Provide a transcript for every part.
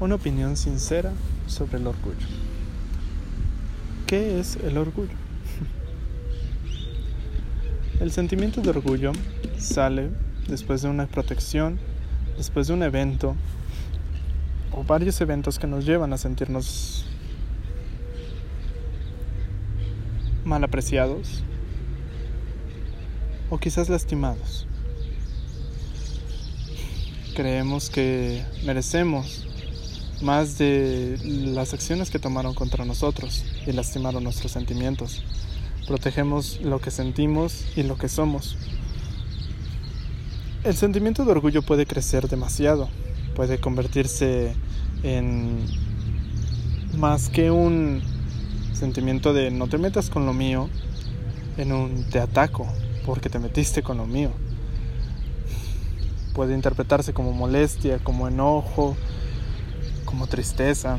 una opinión sincera sobre el orgullo. ¿Qué es el orgullo? El sentimiento de orgullo sale después de una protección, después de un evento o varios eventos que nos llevan a sentirnos mal apreciados o quizás lastimados. Creemos que merecemos más de las acciones que tomaron contra nosotros y lastimaron nuestros sentimientos. Protegemos lo que sentimos y lo que somos. El sentimiento de orgullo puede crecer demasiado, puede convertirse en más que un sentimiento de no te metas con lo mío, en un te ataco porque te metiste con lo mío. Puede interpretarse como molestia, como enojo, como tristeza.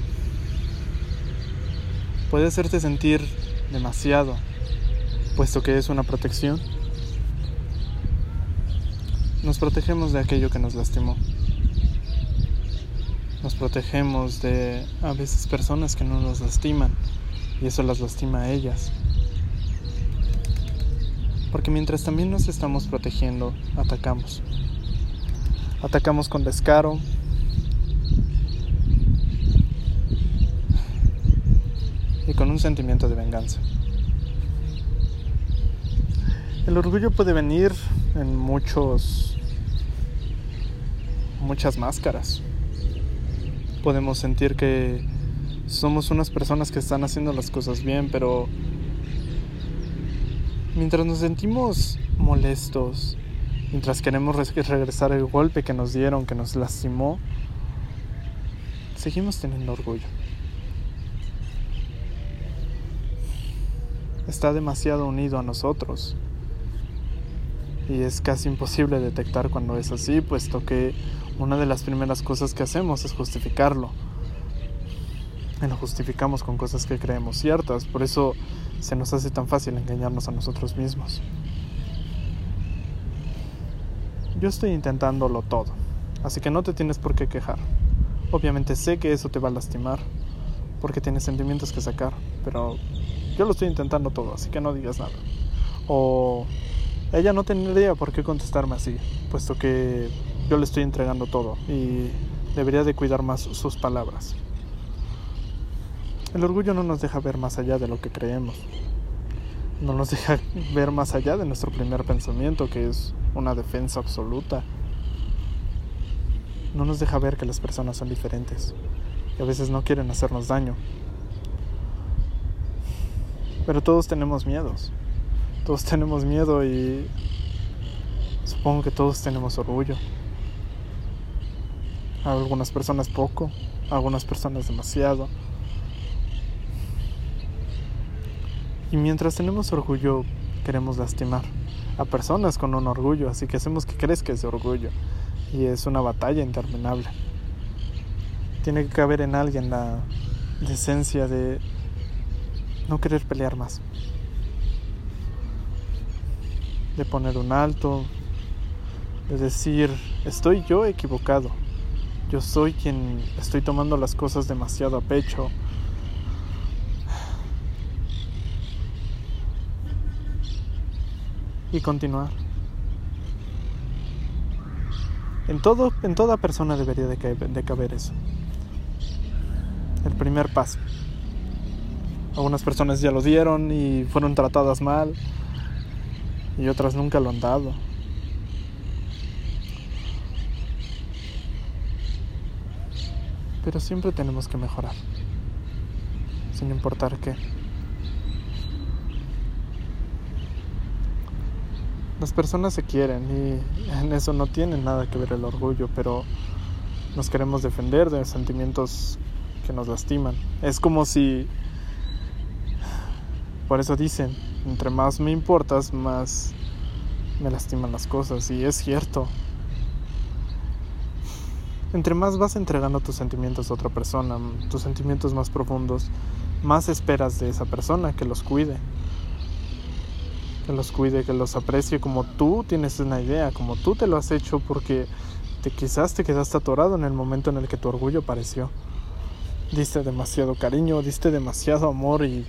Puede hacerte sentir demasiado, puesto que es una protección. Nos protegemos de aquello que nos lastimó. Nos protegemos de a veces personas que no nos lastiman y eso las lastima a ellas. Porque mientras también nos estamos protegiendo, atacamos. Atacamos con descaro, y con un sentimiento de venganza. El orgullo puede venir en muchos muchas máscaras. Podemos sentir que somos unas personas que están haciendo las cosas bien, pero mientras nos sentimos molestos, mientras queremos regresar el golpe que nos dieron, que nos lastimó, seguimos teniendo orgullo. Está demasiado unido a nosotros. Y es casi imposible detectar cuando es así, puesto que una de las primeras cosas que hacemos es justificarlo. Y lo justificamos con cosas que creemos ciertas, por eso se nos hace tan fácil engañarnos a nosotros mismos. Yo estoy intentándolo todo, así que no te tienes por qué quejar. Obviamente sé que eso te va a lastimar, porque tienes sentimientos que sacar, pero yo lo estoy intentando todo, así que no digas nada. O ella no tendría por qué contestarme así, puesto que yo le estoy entregando todo y debería de cuidar más sus palabras. El orgullo no nos deja ver más allá de lo que creemos. No nos deja ver más allá de nuestro primer pensamiento, que es una defensa absoluta. No nos deja ver que las personas son diferentes y a veces no quieren hacernos daño, pero todos tenemos miedos. Todos tenemos miedo y supongo que todos tenemos orgullo. algunas personas poco, algunas personas demasiado. Y mientras tenemos orgullo, queremos lastimar a personas con un orgullo, así que hacemos que crezca ese orgullo. Y es una batalla interminable. Tiene que caber en alguien la decencia de no querer pelear más. De poner un alto, de decir, estoy yo equivocado. Yo soy quien estoy tomando las cosas demasiado a pecho. Y continuar. En, todo, en toda persona debería de de caber eso. El primer paso. Algunas personas ya lo dieron y fueron tratadas mal y otras nunca lo han dado. Pero siempre tenemos que mejorar, sin importar qué. Las personas se quieren y en eso no tiene nada que ver el orgullo, pero nos queremos defender de sentimientos que nos lastiman. Es como si por eso dicen, entre más me importas, más me lastiman las cosas. Y es cierto. Entre más vas entregando tus sentimientos a otra persona, tus sentimientos más profundos, más esperas de esa persona que los cuide. Que los cuide, que los aprecie como tú tienes una idea, como tú te lo has hecho porque te, quizás te quedaste atorado en el momento en el que tu orgullo apareció. diste demasiado cariño, diste demasiado amor y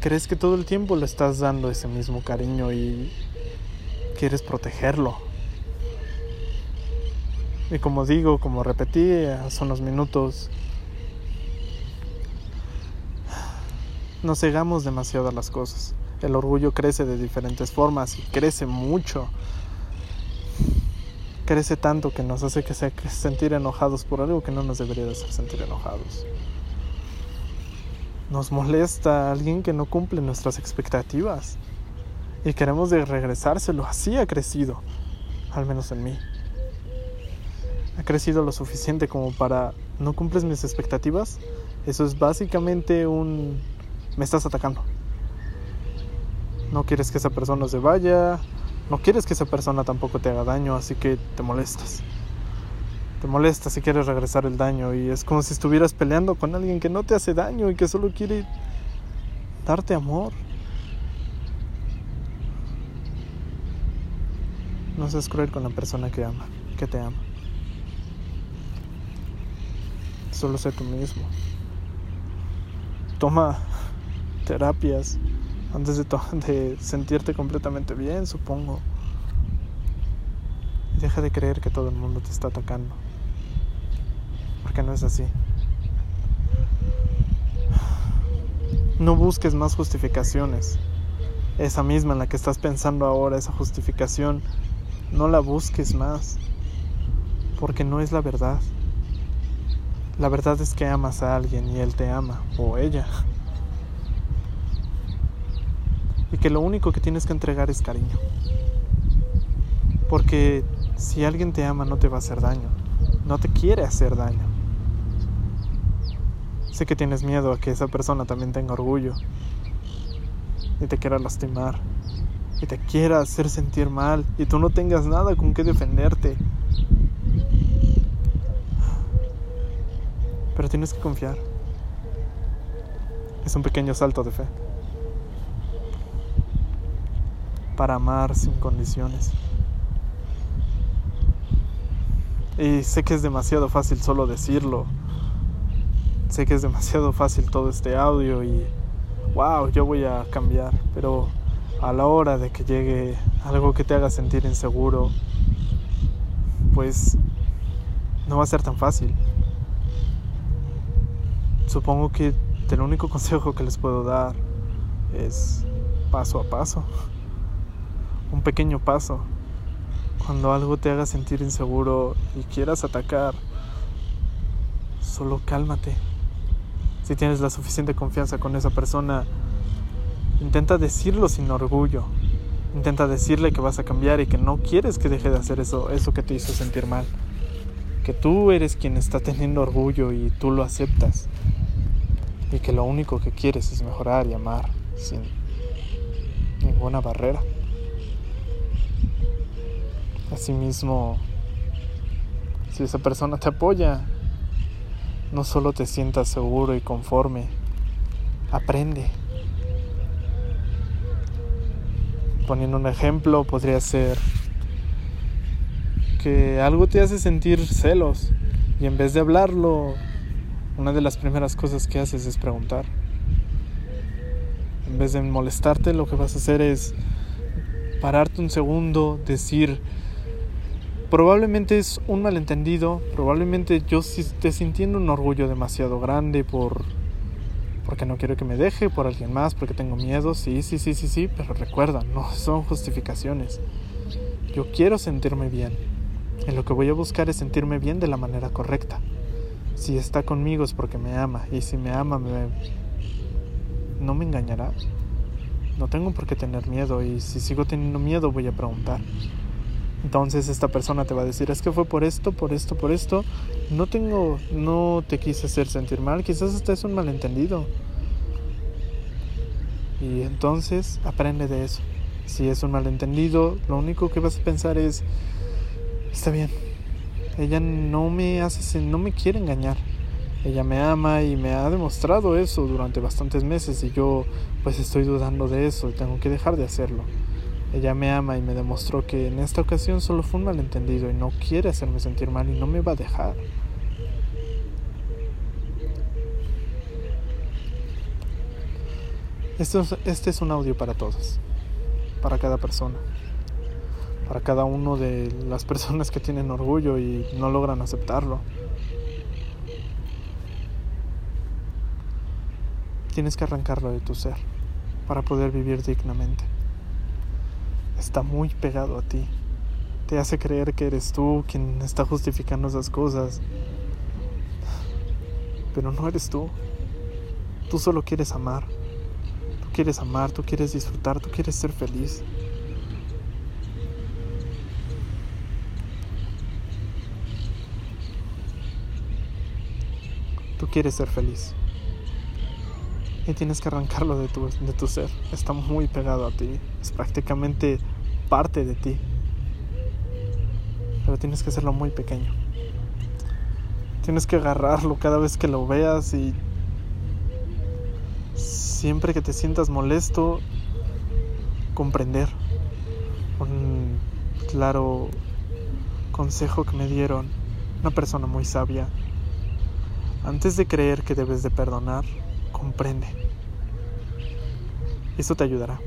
crees que todo el tiempo le estás dando ese mismo cariño y quieres protegerlo. Y como digo, como repetí hace unos minutos, nos cegamos demasiado a las cosas. El orgullo crece de diferentes formas y crece mucho. Crece tanto que nos hace que sentir enojados por algo que no nos debería de hacer sentir enojados. Nos molesta alguien que no cumple nuestras expectativas y queremos regresárselo. Así ha crecido, al menos en mí. Ha crecido lo suficiente como para no cumples mis expectativas. Eso es básicamente un me estás atacando. No quieres que esa persona se vaya, no quieres que esa persona tampoco te haga daño, así que te molestas. Te molestas si quieres regresar el daño y es como si estuvieras peleando con alguien que no te hace daño y que solo quiere darte amor. No seas cruel con la persona que ama, que te ama. Solo sé tú mismo. Toma terapias antes de, sentirte completamente bien, supongo. Deja de creer que todo el mundo te está atacando. Porque no es así. No busques más justificaciones. Esa misma en la que estás pensando ahora, esa justificación, no la busques más. Porque no es la verdad. La verdad es que amas a alguien y él te ama, o ella y que lo único que tienes que entregar es cariño. Porque si alguien te ama no te va a hacer daño, no te quiere hacer daño. Sé que tienes miedo a que esa persona también tenga orgullo y te quiera lastimar y te quiera hacer sentir mal y tú no tengas nada con qué defenderte. Pero tienes que confiar. Es un pequeño salto de fe. para amar sin condiciones. Y sé que es demasiado fácil solo decirlo. Sé que es demasiado fácil todo este audio y wow, yo voy a cambiar, pero a la hora de que llegue algo que te haga sentir inseguro, pues no va a ser tan fácil. Supongo que el único consejo que les puedo dar es paso a paso un pequeño paso. Cuando algo te haga sentir inseguro y quieras atacar, solo cálmate. Si tienes la suficiente confianza con esa persona, intenta decirlo sin orgullo. Intenta decirle que vas a cambiar y que no quieres que deje de hacer eso, eso que te hizo sentir mal. Que tú eres quien está teniendo orgullo y tú lo aceptas. Y que lo único que quieres es mejorar y amar sin ninguna barrera. Asimismo, si esa persona te apoya, no solo te sientas seguro y conforme, aprende. Poniendo un ejemplo, podría ser que algo te hace sentir celos y en vez de hablarlo, una de las primeras cosas que haces es preguntar. En vez de molestarte, lo que vas a hacer es pararte un segundo, decir, Probablemente es un malentendido, probablemente yo esté sintiendo un orgullo demasiado grande por porque no quiero que me deje, por alguien más, porque tengo miedo, sí, sí, sí, sí, sí, pero recuerda, no son justificaciones. Yo quiero sentirme bien. Y lo que voy a buscar es sentirme bien de la manera correcta. Si está conmigo es porque me ama, y si me ama me no me engañará. No tengo por qué tener miedo y si sigo teniendo miedo voy a preguntar. Entonces esta persona te va a decir, es que fue por esto, por esto, por esto. No tengo, no te quise hacer sentir mal, quizás hasta es un malentendido. Y entonces aprende de eso. Si es un malentendido, lo único que vas a pensar es, está bien, ella no me hace, no me quiere engañar. Ella me ama y me ha demostrado eso durante bastantes meses y yo pues estoy dudando de eso y tengo que dejar de hacerlo. Ella me ama y me demostró que en esta ocasión solo fue un malentendido y no quiere hacerme sentir mal y no me va a dejar. Este es, este es un audio para todos, para cada persona, para cada uno de las personas que tienen orgullo y no logran aceptarlo. Tienes que arrancarlo de tu ser para poder vivir dignamente. Está muy pegado a ti. Te hace creer que eres tú quien está justificando esas cosas. Pero no eres tú. Tú solo quieres amar. Tú quieres amar, tú quieres disfrutar, tú quieres ser feliz. Tú quieres ser feliz y tienes que arrancarlo de tu, de tu ser. Está muy pegado a ti, es prácticamente parte de ti. Pero tienes que hacerlo muy pequeño. Tienes que agarrarlo cada vez que lo veas y siempre que te sientas molesto, comprender. Un claro consejo que me dieron una persona muy sabia. Antes de creer que debes de perdonar, comprende. Eso te ayudará.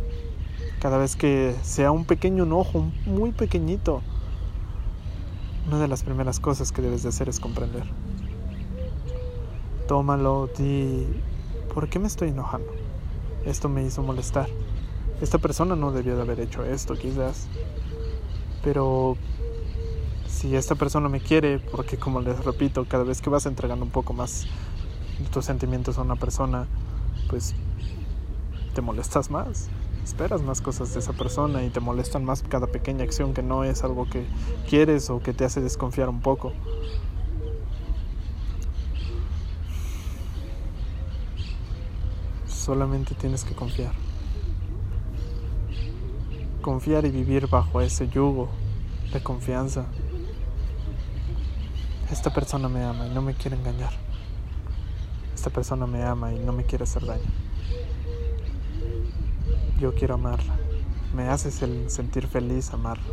Cada vez que sea un pequeño enojo, muy pequeñito, una de las primeras cosas que debes de hacer es comprender. Tómalo, di, ¿por qué me estoy enojando? Esto me hizo molestar. Esta persona no debió de haber hecho esto, quizás. Pero si esta persona me quiere, porque como les repito, cada vez que vas entregando un poco más tus sentimientos a una persona, pues te molestas más. Esperas más cosas de esa persona y te molestan más cada pequeña acción que no es algo que quieres o que te hace desconfiar un poco. Solamente tienes que confiar. Confiar y vivir bajo ese yugo de confianza. Esta persona me ama y no me quiere engañar esta persona me ama y no me quiere hacer daño. Yo quiero amarla. Me haces el sentir feliz amarla.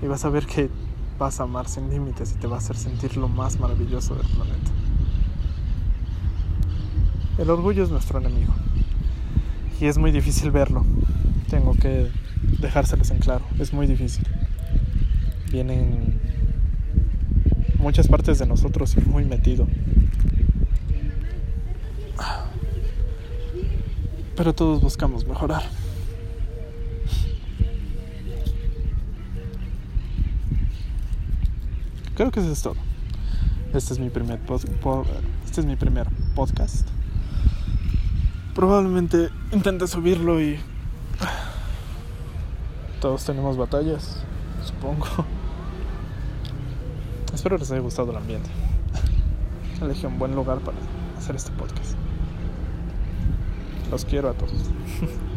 Y vas a ver que vas a amar sin límites y te va a hacer sentir lo más maravilloso del planeta. El orgullo es nuestro enemigo. Y es muy difícil verlo. Tengo que dejárselos en claro. Es muy difícil. Vienen muchas partes de nosotros y muy metido. Pero todos buscamos mejorar. Creo que eso es todo. Este es mi primer este es mi primer podcast. Probablemente intente subirlo y todos tenemos batallas, supongo. Espero les haya gustado el ambiente. Elegí un buen lugar para hacer este podcast. Los quiero a todos.